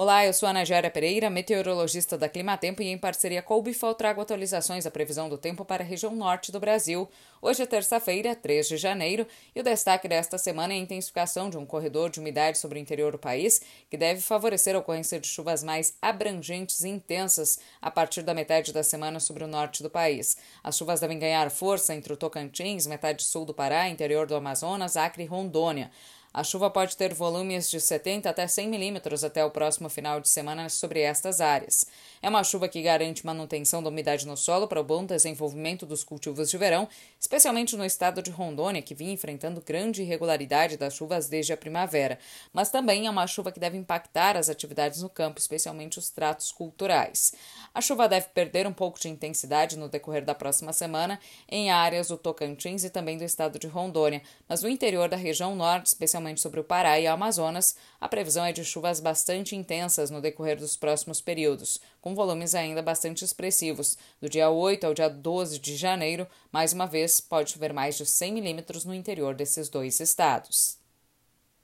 Olá, eu sou a Ana Pereira, meteorologista da Climatempo e em parceria com o Bifal trago atualizações da previsão do tempo para a região norte do Brasil. Hoje é terça-feira, 3 de janeiro, e o destaque desta semana é a intensificação de um corredor de umidade sobre o interior do país, que deve favorecer a ocorrência de chuvas mais abrangentes e intensas a partir da metade da semana sobre o norte do país. As chuvas devem ganhar força entre o Tocantins, metade sul do Pará, interior do Amazonas, Acre e Rondônia. A chuva pode ter volumes de 70 até 100 milímetros até o próximo final de semana sobre estas áreas. É uma chuva que garante manutenção da umidade no solo para o bom desenvolvimento dos cultivos de verão, especialmente no estado de Rondônia, que vinha enfrentando grande irregularidade das chuvas desde a primavera. Mas também é uma chuva que deve impactar as atividades no campo, especialmente os tratos culturais. A chuva deve perder um pouco de intensidade no decorrer da próxima semana em áreas do Tocantins e também do estado de Rondônia, mas no interior da região norte, especialmente sobre o Pará e Amazonas, a previsão é de chuvas bastante intensas no decorrer dos próximos períodos, com volumes ainda bastante expressivos. Do dia 8 ao dia 12 de janeiro, mais uma vez, pode chover mais de 100 milímetros no interior desses dois estados.